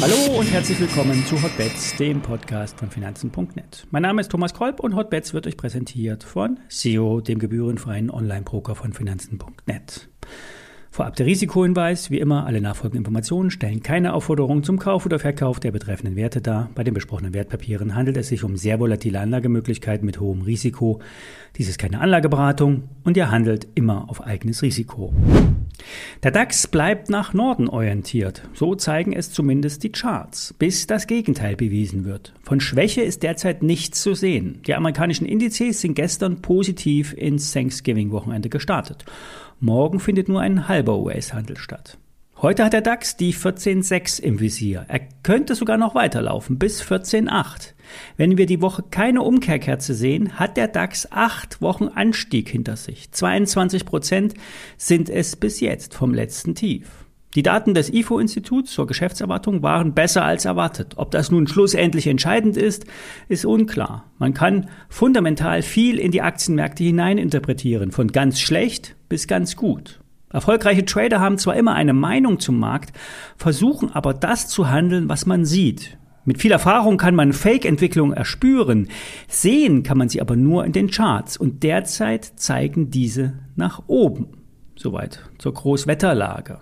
Hallo und herzlich willkommen zu Hotbets, dem Podcast von Finanzen.net. Mein Name ist Thomas Kolb und Hotbets wird euch präsentiert von SEO, dem gebührenfreien Online-Broker von Finanzen.net. Vorab der Risikohinweis. Wie immer, alle nachfolgenden Informationen stellen keine Aufforderung zum Kauf oder Verkauf der betreffenden Werte dar. Bei den besprochenen Wertpapieren handelt es sich um sehr volatile Anlagemöglichkeiten mit hohem Risiko. Dies ist keine Anlageberatung und ihr handelt immer auf eigenes Risiko. Der DAX bleibt nach Norden orientiert. So zeigen es zumindest die Charts, bis das Gegenteil bewiesen wird. Von Schwäche ist derzeit nichts zu sehen. Die amerikanischen Indizes sind gestern positiv ins Thanksgiving-Wochenende gestartet. Morgen findet nur ein halber US-Handel statt. Heute hat der DAX die 14.6 im Visier. Er könnte sogar noch weiterlaufen bis 14.8. Wenn wir die Woche keine Umkehrkerze sehen, hat der DAX acht Wochen Anstieg hinter sich. 22 Prozent sind es bis jetzt vom letzten Tief. Die Daten des IFO-Instituts zur Geschäftserwartung waren besser als erwartet. Ob das nun schlussendlich entscheidend ist, ist unklar. Man kann fundamental viel in die Aktienmärkte hineininterpretieren, von ganz schlecht bis ganz gut. Erfolgreiche Trader haben zwar immer eine Meinung zum Markt, versuchen aber das zu handeln, was man sieht. Mit viel Erfahrung kann man Fake-Entwicklung erspüren, sehen kann man sie aber nur in den Charts und derzeit zeigen diese nach oben. Soweit zur Großwetterlage.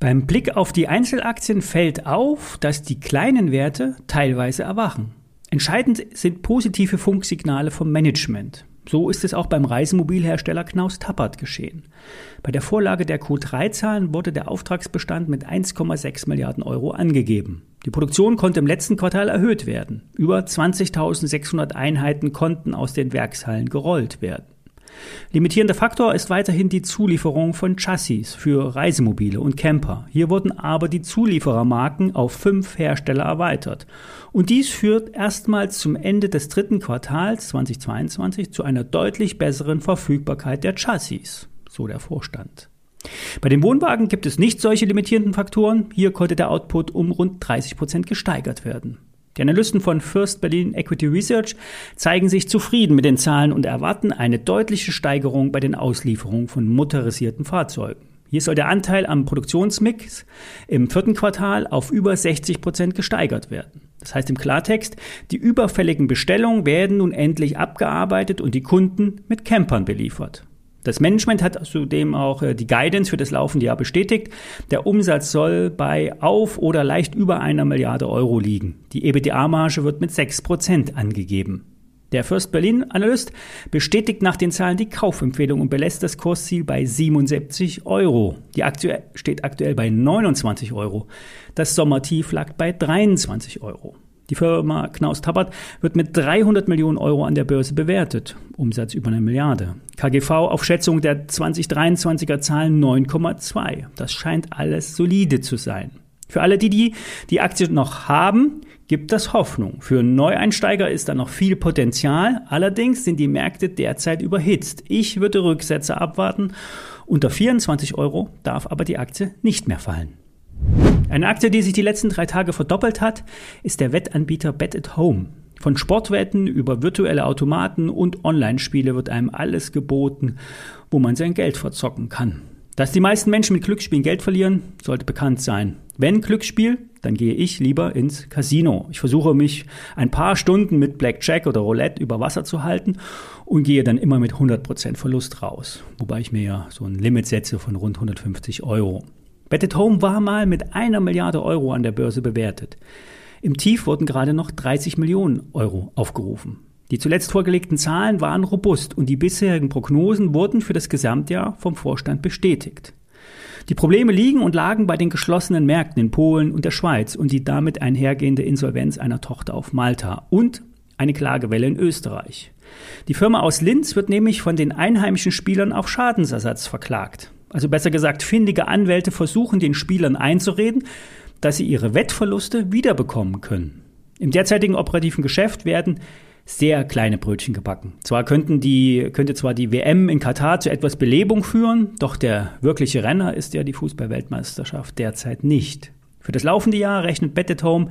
Beim Blick auf die Einzelaktien fällt auf, dass die kleinen Werte teilweise erwachen. Entscheidend sind positive Funksignale vom Management. So ist es auch beim Reisemobilhersteller Knaus Tappert geschehen. Bei der Vorlage der Q3-Zahlen wurde der Auftragsbestand mit 1,6 Milliarden Euro angegeben. Die Produktion konnte im letzten Quartal erhöht werden. Über 20.600 Einheiten konnten aus den Werkshallen gerollt werden. Limitierender Faktor ist weiterhin die Zulieferung von Chassis für Reisemobile und Camper. Hier wurden aber die Zulieferermarken auf fünf Hersteller erweitert. Und dies führt erstmals zum Ende des dritten Quartals 2022 zu einer deutlich besseren Verfügbarkeit der Chassis, so der Vorstand. Bei den Wohnwagen gibt es nicht solche limitierenden Faktoren. Hier konnte der Output um rund 30 Prozent gesteigert werden. Die Analysten von First Berlin Equity Research zeigen sich zufrieden mit den Zahlen und erwarten eine deutliche Steigerung bei den Auslieferungen von motorisierten Fahrzeugen. Hier soll der Anteil am Produktionsmix im vierten Quartal auf über 60 Prozent gesteigert werden. Das heißt im Klartext, die überfälligen Bestellungen werden nun endlich abgearbeitet und die Kunden mit Campern beliefert. Das Management hat zudem auch äh, die Guidance für das laufende Jahr bestätigt. Der Umsatz soll bei auf oder leicht über einer Milliarde Euro liegen. Die EBITDA-Marge wird mit 6% angegeben. Der First Berlin Analyst bestätigt nach den Zahlen die Kaufempfehlung und belässt das Kursziel bei 77 Euro. Die Aktie steht aktuell bei 29 Euro. Das Sommertief lag bei 23 Euro. Die Firma Knaus Tabbert wird mit 300 Millionen Euro an der Börse bewertet. Umsatz über eine Milliarde. KGV auf Schätzung der 2023er Zahlen 9,2. Das scheint alles solide zu sein. Für alle, die die, die Aktie noch haben, gibt das Hoffnung. Für Neueinsteiger ist da noch viel Potenzial. Allerdings sind die Märkte derzeit überhitzt. Ich würde Rücksätze abwarten. Unter 24 Euro darf aber die Aktie nicht mehr fallen. Eine Aktie, die sich die letzten drei Tage verdoppelt hat, ist der Wettanbieter Bet at Home. Von Sportwetten über virtuelle Automaten und Online-Spiele wird einem alles geboten, wo man sein Geld verzocken kann. Dass die meisten Menschen mit Glücksspielen Geld verlieren, sollte bekannt sein. Wenn Glücksspiel, dann gehe ich lieber ins Casino. Ich versuche mich ein paar Stunden mit Blackjack oder Roulette über Wasser zu halten und gehe dann immer mit 100% Verlust raus. Wobei ich mir ja so ein Limit setze von rund 150 Euro. Bet at Home war mal mit einer Milliarde Euro an der Börse bewertet. Im Tief wurden gerade noch 30 Millionen Euro aufgerufen. Die zuletzt vorgelegten Zahlen waren robust und die bisherigen Prognosen wurden für das Gesamtjahr vom Vorstand bestätigt. Die Probleme liegen und lagen bei den geschlossenen Märkten in Polen und der Schweiz und die damit einhergehende Insolvenz einer Tochter auf Malta und eine Klagewelle in Österreich. Die Firma aus Linz wird nämlich von den einheimischen Spielern auf Schadensersatz verklagt also besser gesagt, findige Anwälte versuchen den Spielern einzureden, dass sie ihre Wettverluste wiederbekommen können. Im derzeitigen operativen Geschäft werden sehr kleine Brötchen gebacken. Zwar könnten die, könnte zwar die WM in Katar zu etwas Belebung führen, doch der wirkliche Renner ist ja die Fußballweltmeisterschaft derzeit nicht. Für das laufende Jahr rechnet Bet Home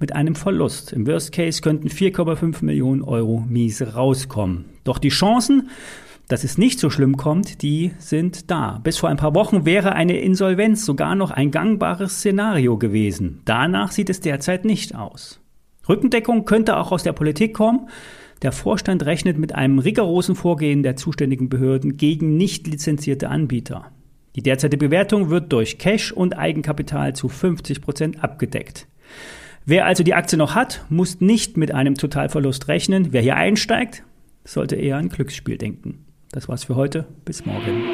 mit einem Verlust. Im Worst Case könnten 4,5 Millionen Euro miese rauskommen. Doch die Chancen, dass es nicht so schlimm kommt, die sind da. Bis vor ein paar Wochen wäre eine Insolvenz sogar noch ein gangbares Szenario gewesen. Danach sieht es derzeit nicht aus. Rückendeckung könnte auch aus der Politik kommen. Der Vorstand rechnet mit einem rigorosen Vorgehen der zuständigen Behörden gegen nicht lizenzierte Anbieter. Die derzeitige Bewertung wird durch Cash und Eigenkapital zu 50 Prozent abgedeckt. Wer also die Aktie noch hat, muss nicht mit einem Totalverlust rechnen. Wer hier einsteigt, sollte eher an Glücksspiel denken. Das war's für heute. Bis morgen.